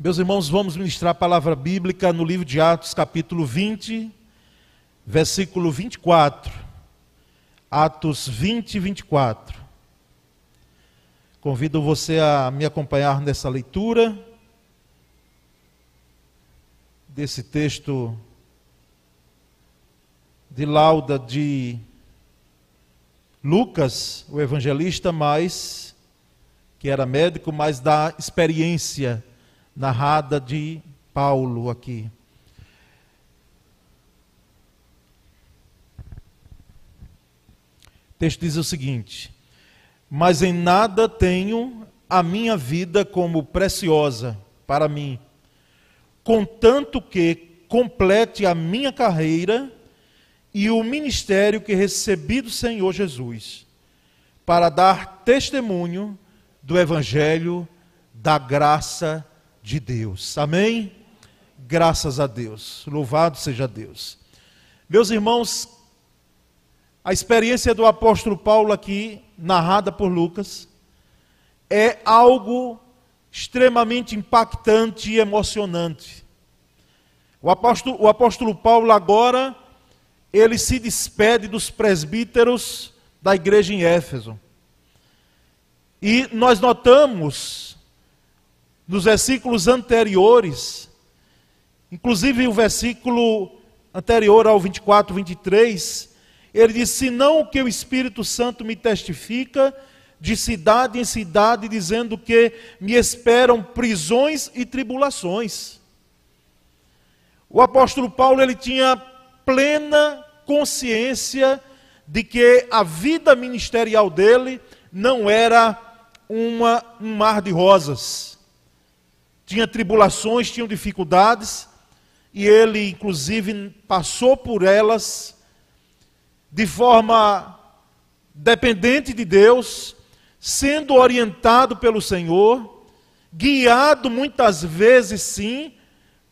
Meus irmãos, vamos ministrar a palavra bíblica no livro de Atos, capítulo 20, versículo 24. Atos 20, 24. Convido você a me acompanhar nessa leitura desse texto de lauda de Lucas, o evangelista, mais que era médico, mas da experiência narrada de Paulo aqui. O texto diz o seguinte: Mas em nada tenho a minha vida como preciosa para mim, contanto que complete a minha carreira e o ministério que recebi do Senhor Jesus, para dar testemunho do Evangelho da graça de Deus. Amém? Graças a Deus. Louvado seja Deus. Meus irmãos, a experiência do apóstolo Paulo aqui, narrada por Lucas, é algo extremamente impactante e emocionante. O apóstolo, o apóstolo Paulo agora, ele se despede dos presbíteros da igreja em Éfeso. E nós notamos nos versículos anteriores, inclusive o versículo anterior ao 24, 23, ele diz: Senão o que o Espírito Santo me testifica, de cidade em cidade, dizendo que me esperam prisões e tribulações. O apóstolo Paulo ele tinha plena consciência de que a vida ministerial dele não era uma, um mar de rosas tinha tribulações, tinha dificuldades, e ele, inclusive, passou por elas de forma dependente de Deus, sendo orientado pelo Senhor, guiado muitas vezes, sim,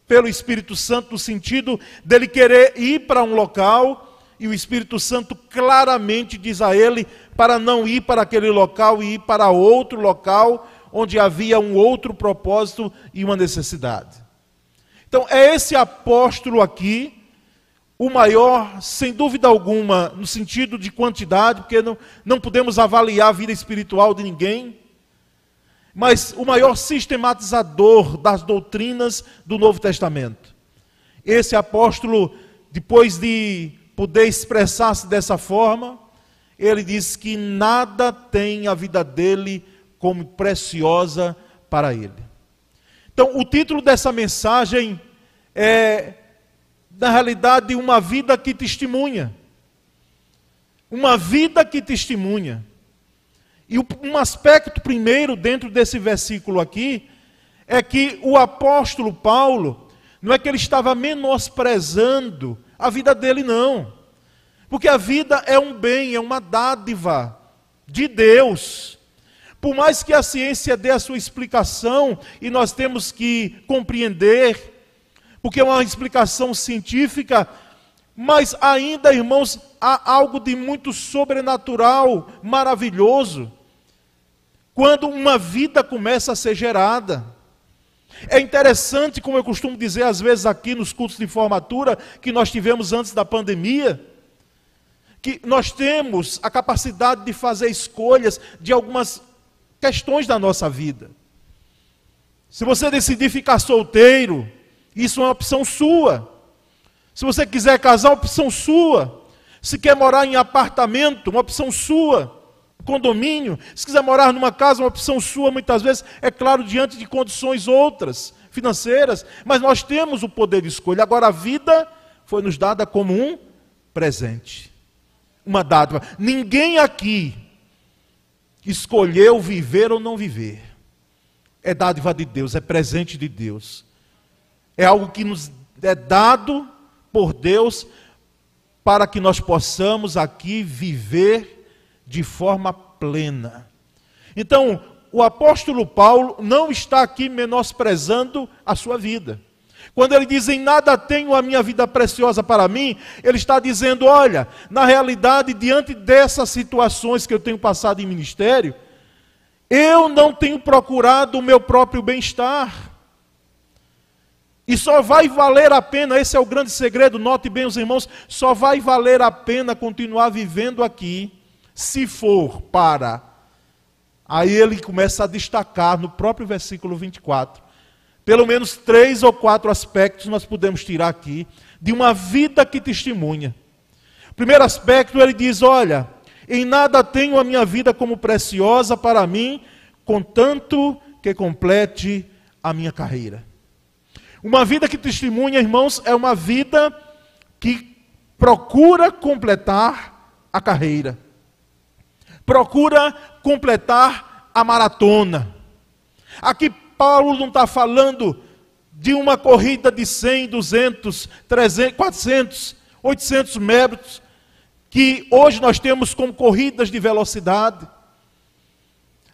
pelo Espírito Santo, no sentido dele querer ir para um local, e o Espírito Santo claramente diz a ele para não ir para aquele local e ir para outro local, onde havia um outro propósito e uma necessidade. Então, é esse apóstolo aqui, o maior, sem dúvida alguma, no sentido de quantidade, porque não, não podemos avaliar a vida espiritual de ninguém, mas o maior sistematizador das doutrinas do Novo Testamento. Esse apóstolo, depois de poder expressar-se dessa forma, ele diz que nada tem a vida dele como preciosa para ele. Então, o título dessa mensagem é, na realidade, uma vida que testemunha. Uma vida que testemunha. E um aspecto primeiro dentro desse versículo aqui é que o apóstolo Paulo não é que ele estava menosprezando a vida dele, não. Porque a vida é um bem, é uma dádiva de Deus. Por mais que a ciência dê a sua explicação, e nós temos que compreender, porque é uma explicação científica, mas ainda, irmãos, há algo de muito sobrenatural, maravilhoso, quando uma vida começa a ser gerada. É interessante, como eu costumo dizer às vezes aqui nos cultos de formatura que nós tivemos antes da pandemia, que nós temos a capacidade de fazer escolhas de algumas questões da nossa vida. Se você decidir ficar solteiro, isso é uma opção sua. Se você quiser casar, opção sua. Se quer morar em apartamento, uma opção sua. Condomínio, se quiser morar numa casa, uma opção sua, muitas vezes, é claro, diante de condições outras, financeiras, mas nós temos o poder de escolha. Agora, a vida foi nos dada como um presente, uma dádiva. Ninguém aqui escolheu viver ou não viver. É dádiva de Deus, é presente de Deus. É algo que nos é dado por Deus para que nós possamos aqui viver de forma plena. Então, o apóstolo Paulo não está aqui menosprezando a sua vida. Quando ele diz em nada tenho a minha vida preciosa para mim, ele está dizendo: olha, na realidade, diante dessas situações que eu tenho passado em ministério, eu não tenho procurado o meu próprio bem-estar. E só vai valer a pena, esse é o grande segredo, note bem os irmãos, só vai valer a pena continuar vivendo aqui se for para. Aí ele começa a destacar no próprio versículo 24. Pelo menos três ou quatro aspectos nós podemos tirar aqui de uma vida que testemunha. Primeiro aspecto, ele diz: Olha, em nada tenho a minha vida como preciosa para mim, contanto que complete a minha carreira. Uma vida que testemunha, irmãos, é uma vida que procura completar a carreira, procura completar a maratona. Aqui Paulo não está falando de uma corrida de 100, 200, 300, 400, 800 metros, que hoje nós temos como corridas de velocidade.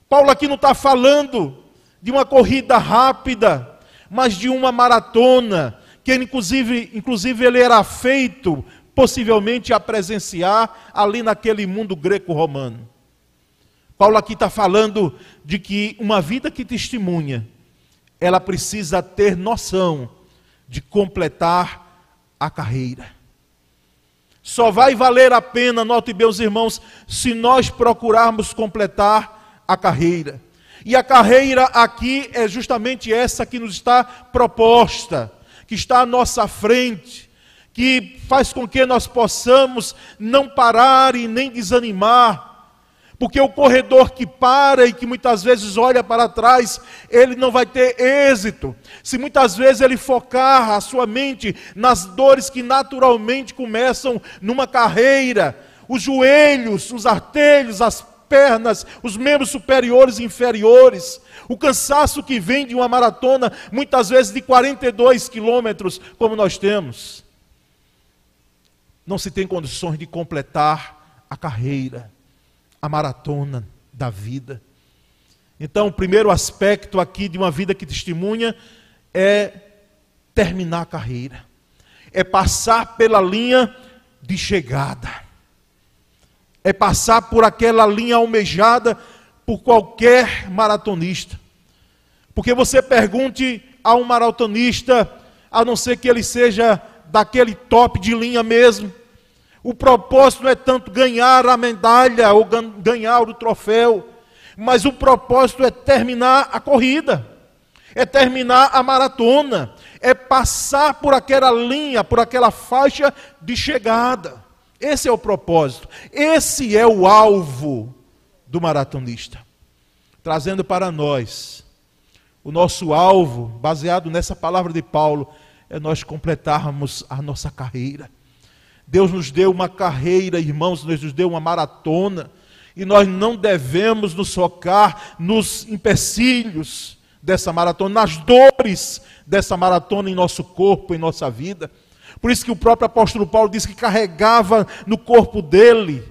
Paulo aqui não está falando de uma corrida rápida, mas de uma maratona, que inclusive, inclusive ele era feito possivelmente a presenciar ali naquele mundo greco-romano. Paulo aqui está falando de que uma vida que testemunha, ela precisa ter noção de completar a carreira. Só vai valer a pena, note meus irmãos, se nós procurarmos completar a carreira. E a carreira aqui é justamente essa que nos está proposta, que está à nossa frente, que faz com que nós possamos não parar e nem desanimar, porque o corredor que para e que muitas vezes olha para trás, ele não vai ter êxito. Se muitas vezes ele focar a sua mente nas dores que naturalmente começam numa carreira, os joelhos, os artelhos, as pernas, os membros superiores e inferiores, o cansaço que vem de uma maratona, muitas vezes de 42 quilômetros, como nós temos. Não se tem condições de completar a carreira, a maratona da vida. Então, o primeiro aspecto aqui de uma vida que testemunha é terminar a carreira, é passar pela linha de chegada é passar por aquela linha almejada por qualquer maratonista. Porque você pergunte a um maratonista, a não ser que ele seja daquele top de linha mesmo, o propósito não é tanto ganhar a medalha ou ganhar o troféu, mas o propósito é terminar a corrida, é terminar a maratona, é passar por aquela linha, por aquela faixa de chegada. Esse é o propósito, esse é o alvo do maratonista. Trazendo para nós, o nosso alvo, baseado nessa palavra de Paulo, é nós completarmos a nossa carreira. Deus nos deu uma carreira, irmãos, Deus nos deu uma maratona, e nós não devemos nos focar nos empecilhos dessa maratona, nas dores dessa maratona em nosso corpo, em nossa vida. Por isso que o próprio apóstolo Paulo disse que carregava no corpo dele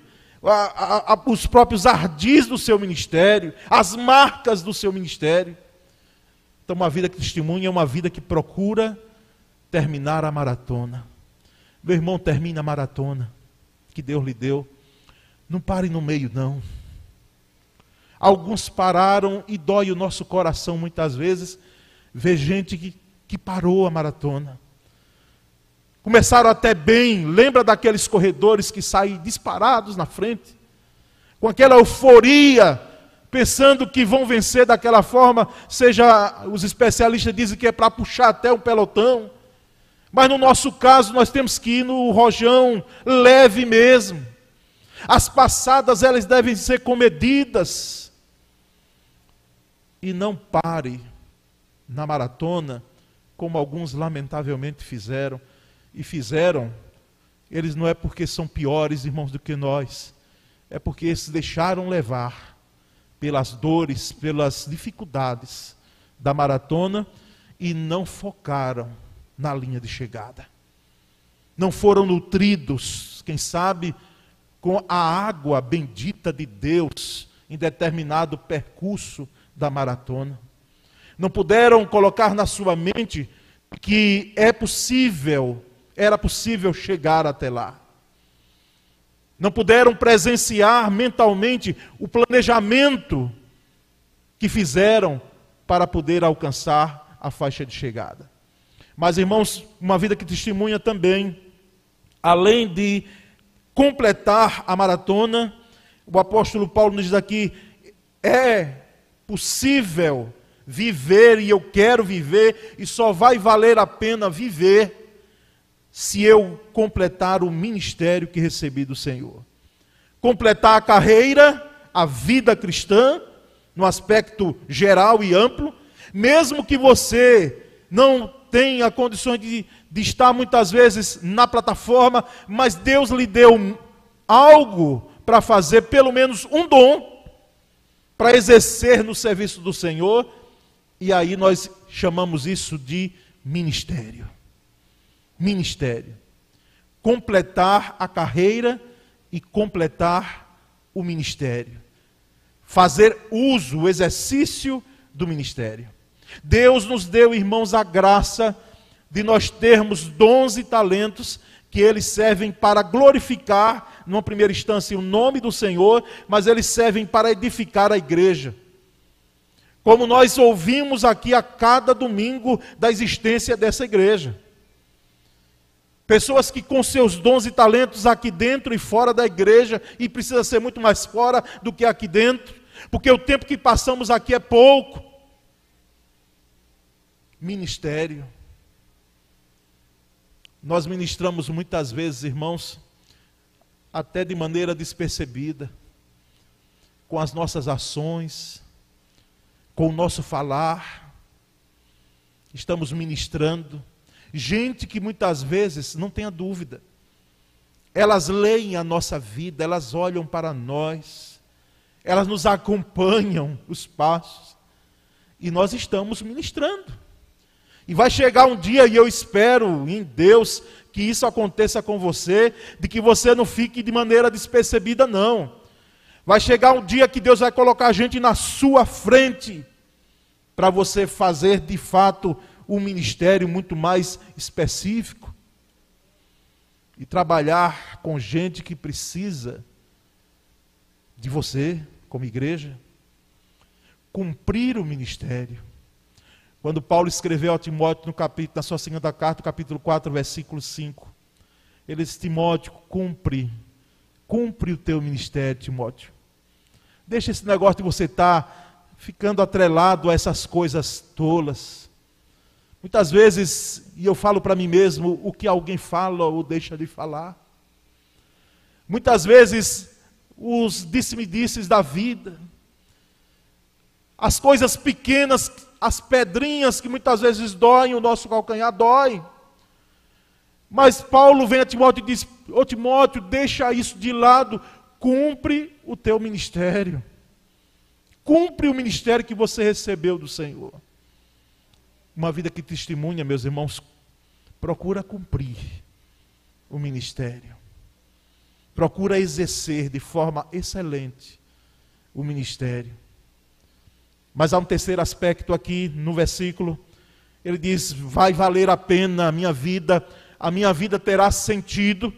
a, a, a, os próprios ardis do seu ministério, as marcas do seu ministério. Então, uma vida que testemunha é uma vida que procura terminar a maratona. Meu irmão, termina a maratona que Deus lhe deu. Não pare no meio, não. Alguns pararam e dói o nosso coração muitas vezes ver gente que, que parou a maratona. Começaram até bem, lembra daqueles corredores que saem disparados na frente, com aquela euforia, pensando que vão vencer daquela forma, seja os especialistas dizem que é para puxar até um pelotão. Mas no nosso caso, nós temos que ir no rojão leve mesmo. As passadas elas devem ser comedidas. E não pare na maratona, como alguns lamentavelmente fizeram e fizeram, eles não é porque são piores, irmãos, do que nós, é porque se deixaram levar pelas dores, pelas dificuldades da maratona e não focaram na linha de chegada. Não foram nutridos, quem sabe, com a água bendita de Deus em determinado percurso da maratona. Não puderam colocar na sua mente que é possível era possível chegar até lá. Não puderam presenciar mentalmente o planejamento que fizeram para poder alcançar a faixa de chegada. Mas, irmãos, uma vida que testemunha também, além de completar a maratona, o apóstolo Paulo nos diz aqui: é possível viver e eu quero viver, e só vai valer a pena viver se eu completar o ministério que recebi do Senhor. Completar a carreira, a vida cristã, no aspecto geral e amplo, mesmo que você não tenha condições de, de estar muitas vezes na plataforma, mas Deus lhe deu algo para fazer, pelo menos um dom, para exercer no serviço do Senhor, e aí nós chamamos isso de ministério ministério. Completar a carreira e completar o ministério. Fazer uso, exercício do ministério. Deus nos deu, irmãos, a graça de nós termos dons e talentos que eles servem para glorificar, numa primeira instância, o nome do Senhor, mas eles servem para edificar a igreja. Como nós ouvimos aqui a cada domingo da existência dessa igreja. Pessoas que com seus dons e talentos aqui dentro e fora da igreja, e precisa ser muito mais fora do que aqui dentro, porque o tempo que passamos aqui é pouco. Ministério. Nós ministramos muitas vezes, irmãos, até de maneira despercebida, com as nossas ações, com o nosso falar, estamos ministrando Gente que muitas vezes, não tenha dúvida, elas leem a nossa vida, elas olham para nós, elas nos acompanham os passos, e nós estamos ministrando. E vai chegar um dia, e eu espero em Deus que isso aconteça com você, de que você não fique de maneira despercebida, não. Vai chegar um dia que Deus vai colocar a gente na sua frente, para você fazer de fato um ministério muito mais específico e trabalhar com gente que precisa de você, como igreja, cumprir o ministério. Quando Paulo escreveu a Timóteo no capítulo, na sua segunda carta, capítulo 4, versículo 5, ele disse: Timóteo, cumpre, cumpre o teu ministério, Timóteo. Deixa esse negócio de você estar tá ficando atrelado a essas coisas tolas. Muitas vezes, e eu falo para mim mesmo, o que alguém fala ou deixa de falar. Muitas vezes, os disse-me-disses da vida, as coisas pequenas, as pedrinhas que muitas vezes doem, o nosso calcanhar dói. Mas Paulo vem a Timóteo e diz: Ô Timóteo, deixa isso de lado, cumpre o teu ministério. Cumpre o ministério que você recebeu do Senhor. Uma vida que testemunha, meus irmãos, procura cumprir o ministério. Procura exercer de forma excelente o ministério. Mas há um terceiro aspecto aqui no versículo. Ele diz: Vai valer a pena a minha vida, a minha vida terá sentido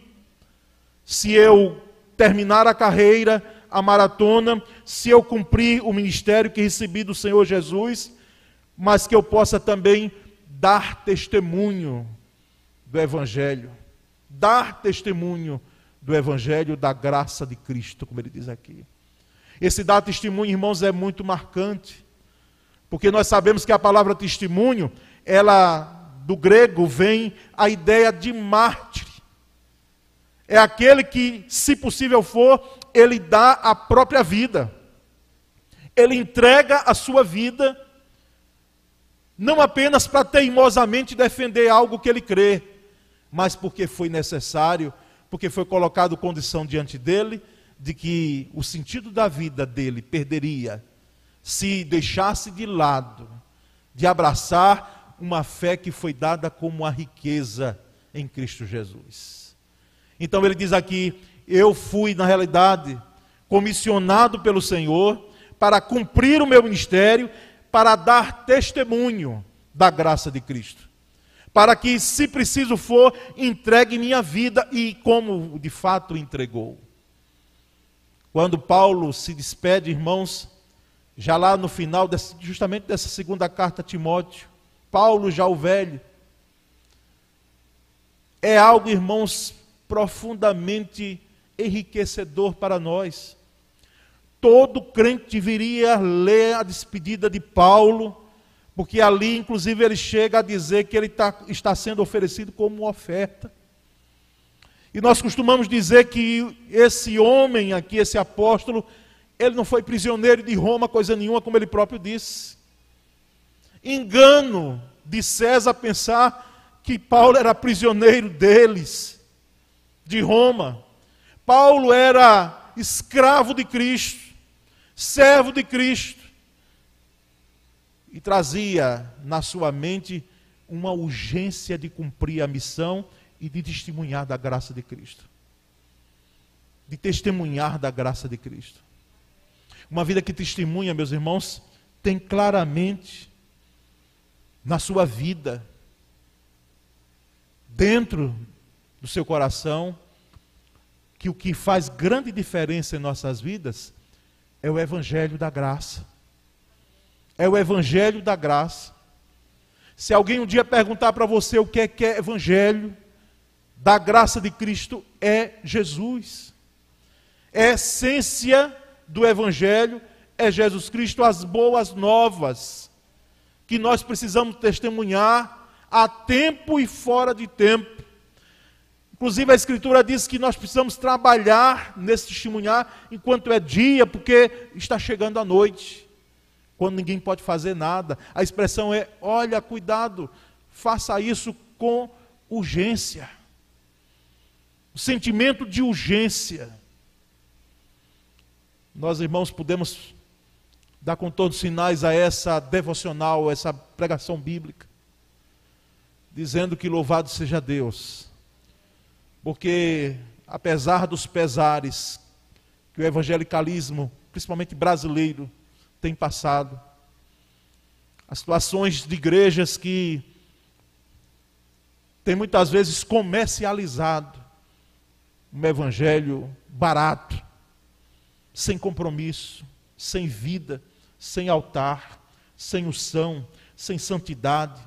se eu terminar a carreira, a maratona, se eu cumprir o ministério que recebi do Senhor Jesus mas que eu possa também dar testemunho do Evangelho. Dar testemunho do Evangelho, da graça de Cristo, como ele diz aqui. Esse dar testemunho, irmãos, é muito marcante, porque nós sabemos que a palavra testemunho, ela do grego vem a ideia de mártir. É aquele que, se possível for, ele dá a própria vida. Ele entrega a sua vida não apenas para teimosamente defender algo que ele crê, mas porque foi necessário, porque foi colocado condição diante dele de que o sentido da vida dele perderia se deixasse de lado de abraçar uma fé que foi dada como a riqueza em Cristo Jesus. Então ele diz aqui: eu fui na realidade comissionado pelo Senhor para cumprir o meu ministério para dar testemunho da graça de Cristo. Para que, se preciso for, entregue minha vida e como de fato entregou. Quando Paulo se despede, irmãos, já lá no final, desse, justamente dessa segunda carta a Timóteo, Paulo, já o velho, é algo, irmãos, profundamente enriquecedor para nós. Todo crente deveria ler a despedida de Paulo, porque ali, inclusive, ele chega a dizer que ele tá, está sendo oferecido como oferta. E nós costumamos dizer que esse homem aqui, esse apóstolo, ele não foi prisioneiro de Roma, coisa nenhuma, como ele próprio disse. Engano de César pensar que Paulo era prisioneiro deles, de Roma. Paulo era escravo de Cristo, servo de Cristo, e trazia na sua mente uma urgência de cumprir a missão e de testemunhar da graça de Cristo. De testemunhar da graça de Cristo. Uma vida que testemunha, meus irmãos, tem claramente na sua vida, dentro do seu coração, que o que faz grande diferença em nossas vidas é o Evangelho da graça. É o Evangelho da graça. Se alguém um dia perguntar para você o que é, que é Evangelho, da graça de Cristo é Jesus. É essência do Evangelho é Jesus Cristo, as boas novas, que nós precisamos testemunhar a tempo e fora de tempo. Inclusive a Escritura diz que nós precisamos trabalhar nesse testemunhar enquanto é dia, porque está chegando a noite, quando ninguém pode fazer nada. A expressão é: olha, cuidado, faça isso com urgência o sentimento de urgência. Nós, irmãos, podemos dar com todos os sinais a essa devocional, essa pregação bíblica, dizendo que louvado seja Deus, porque apesar dos pesares que o evangelicalismo, principalmente brasileiro, tem passado, as situações de igrejas que tem muitas vezes comercializado um evangelho barato, sem compromisso, sem vida, sem altar, sem unção, sem santidade.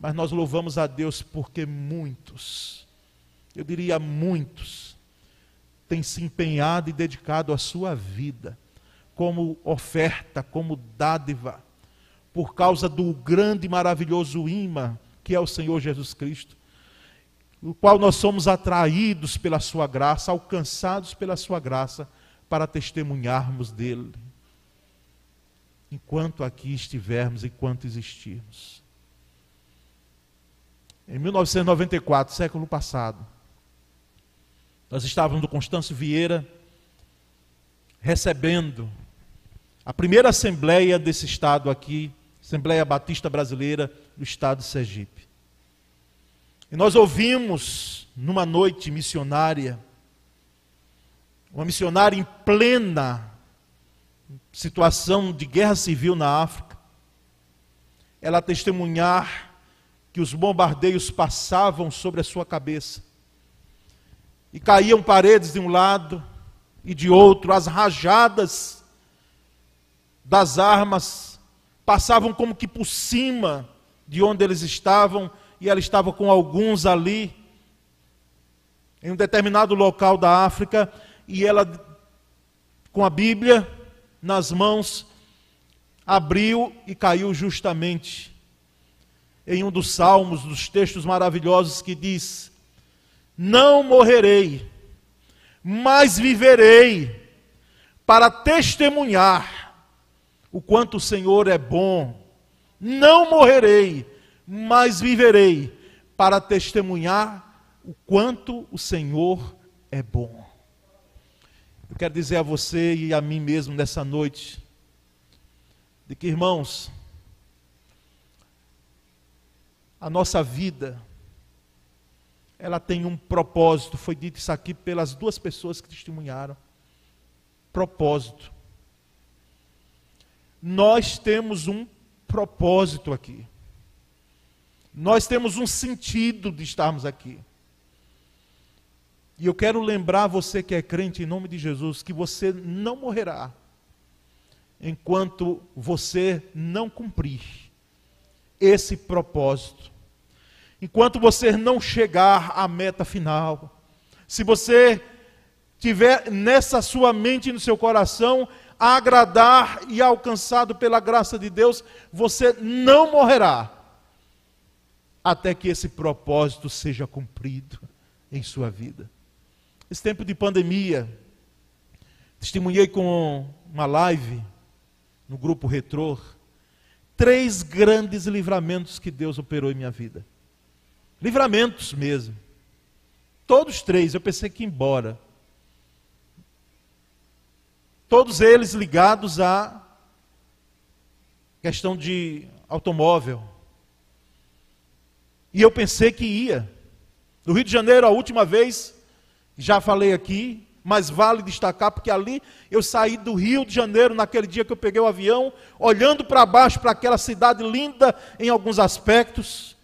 Mas nós louvamos a Deus porque muitos, eu diria muitos, têm se empenhado e dedicado a sua vida como oferta, como dádiva, por causa do grande e maravilhoso imã que é o Senhor Jesus Cristo no qual nós somos atraídos pela Sua graça, alcançados pela Sua graça, para testemunharmos dele, enquanto aqui estivermos, enquanto existirmos. Em 1994, século passado, nós estávamos no Constâncio Vieira, recebendo a primeira assembleia desse estado aqui, Assembleia Batista Brasileira do estado de Sergipe. E nós ouvimos numa noite missionária, uma missionária em plena situação de guerra civil na África, ela testemunhar que os bombardeios passavam sobre a sua cabeça e caíam paredes de um lado e de outro, as rajadas das armas passavam como que por cima de onde eles estavam e ela estava com alguns ali, em um determinado local da África, e ela, com a Bíblia nas mãos, abriu e caiu justamente em um dos salmos, dos textos maravilhosos que diz: Não morrerei, mas viverei para testemunhar o quanto o Senhor é bom. Não morrerei, mas viverei para testemunhar o quanto o Senhor é bom. Eu quero dizer a você e a mim mesmo nessa noite, de que, irmãos, a nossa vida, ela tem um propósito, foi dito isso aqui pelas duas pessoas que testemunharam. Propósito. Nós temos um propósito aqui. Nós temos um sentido de estarmos aqui. E eu quero lembrar você que é crente em nome de Jesus que você não morrerá enquanto você não cumprir esse propósito. enquanto você não chegar à meta final, se você tiver nessa sua mente e no seu coração agradar e alcançado pela graça de Deus, você não morrerá até que esse propósito seja cumprido em sua vida. Esse tempo de pandemia, testemunhei com uma live no grupo Retrô, três grandes livramentos que Deus operou em minha vida. Livramentos mesmo. Todos três, eu pensei que ia embora. Todos eles ligados à questão de automóvel. E eu pensei que ia. No Rio de Janeiro, a última vez, já falei aqui, mas vale destacar porque ali eu saí do Rio de Janeiro naquele dia que eu peguei o avião, olhando para baixo para aquela cidade linda em alguns aspectos,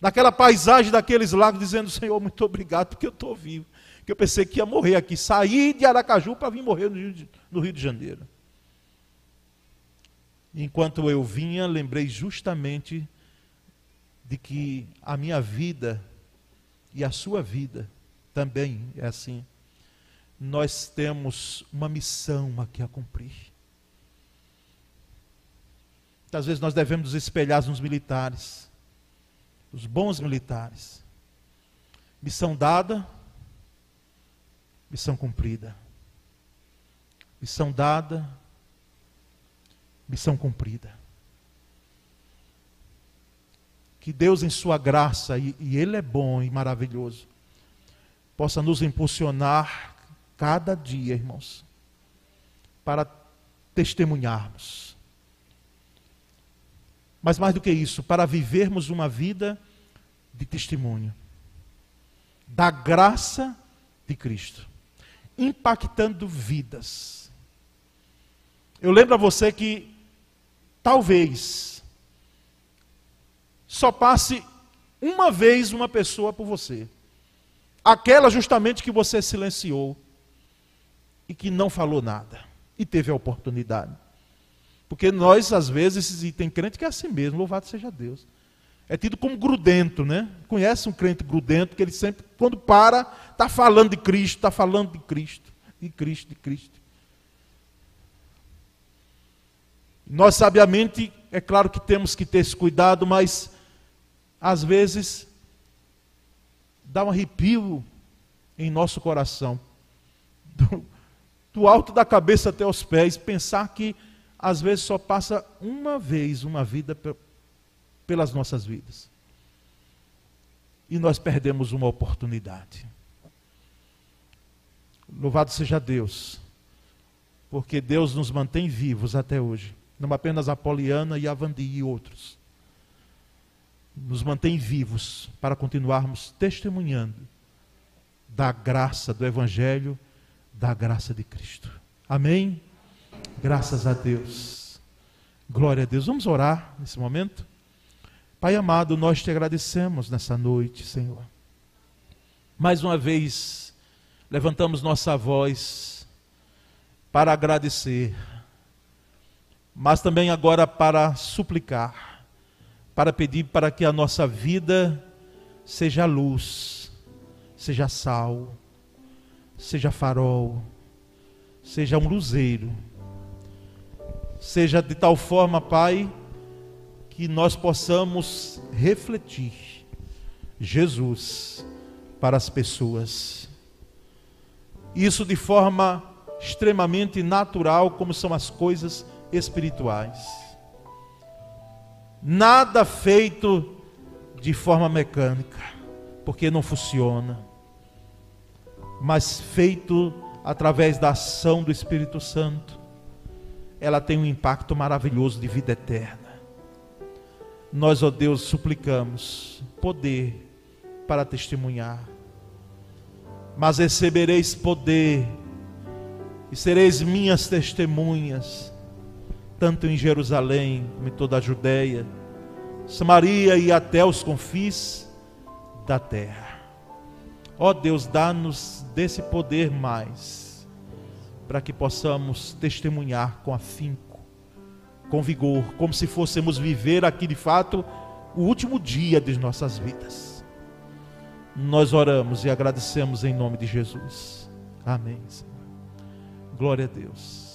naquela paisagem daqueles lagos, dizendo: Senhor, muito obrigado porque eu estou vivo. Que eu pensei que ia morrer aqui. Saí de Aracaju para vir morrer no Rio, de, no Rio de Janeiro. Enquanto eu vinha, lembrei justamente de que a minha vida e a sua vida também é assim nós temos uma missão aqui a cumprir. Muitas vezes nós devemos nos espelhar nos militares, os bons militares. Missão dada, missão cumprida. Missão dada, missão cumprida. Que Deus, em Sua graça, e, e Ele é bom e maravilhoso, possa nos impulsionar cada dia, irmãos, para testemunharmos. Mas mais do que isso, para vivermos uma vida de testemunho da graça de Cristo, impactando vidas. Eu lembro a você que talvez só passe uma vez uma pessoa por você. Aquela justamente que você silenciou e que não falou nada e teve a oportunidade. Porque nós, às vezes, e tem crente que é assim mesmo, louvado seja Deus. É tido como grudento, né? Conhece um crente grudento que ele sempre, quando para, está falando de Cristo, está falando de Cristo, de Cristo, de Cristo. Nós, sabiamente, é claro que temos que ter esse cuidado, mas às vezes dá um arrepio em nosso coração do alto da cabeça até os pés, pensar que às vezes só passa uma vez uma vida pelas nossas vidas. E nós perdemos uma oportunidade. Louvado seja Deus, porque Deus nos mantém vivos até hoje. Não apenas a Poliana e a Vandi e outros. Nos mantém vivos para continuarmos testemunhando da graça do Evangelho da graça de Cristo. Amém? Graças a Deus. Glória a Deus. Vamos orar nesse momento? Pai amado, nós te agradecemos nessa noite, Senhor. Mais uma vez, levantamos nossa voz para agradecer, mas também agora para suplicar, para pedir para que a nossa vida seja luz, seja sal seja farol, seja um luzeiro, seja de tal forma, Pai, que nós possamos refletir Jesus para as pessoas. Isso de forma extremamente natural, como são as coisas espirituais. Nada feito de forma mecânica, porque não funciona mas feito através da ação do Espírito Santo, ela tem um impacto maravilhoso de vida eterna. Nós, ó Deus, suplicamos poder para testemunhar, mas recebereis poder e sereis minhas testemunhas, tanto em Jerusalém como em toda a Judéia, Samaria e até os confins da terra. Ó oh Deus, dá-nos desse poder mais, para que possamos testemunhar com afinco, com vigor, como se fôssemos viver aqui de fato o último dia de nossas vidas. Nós oramos e agradecemos em nome de Jesus. Amém, Senhor. Glória a Deus.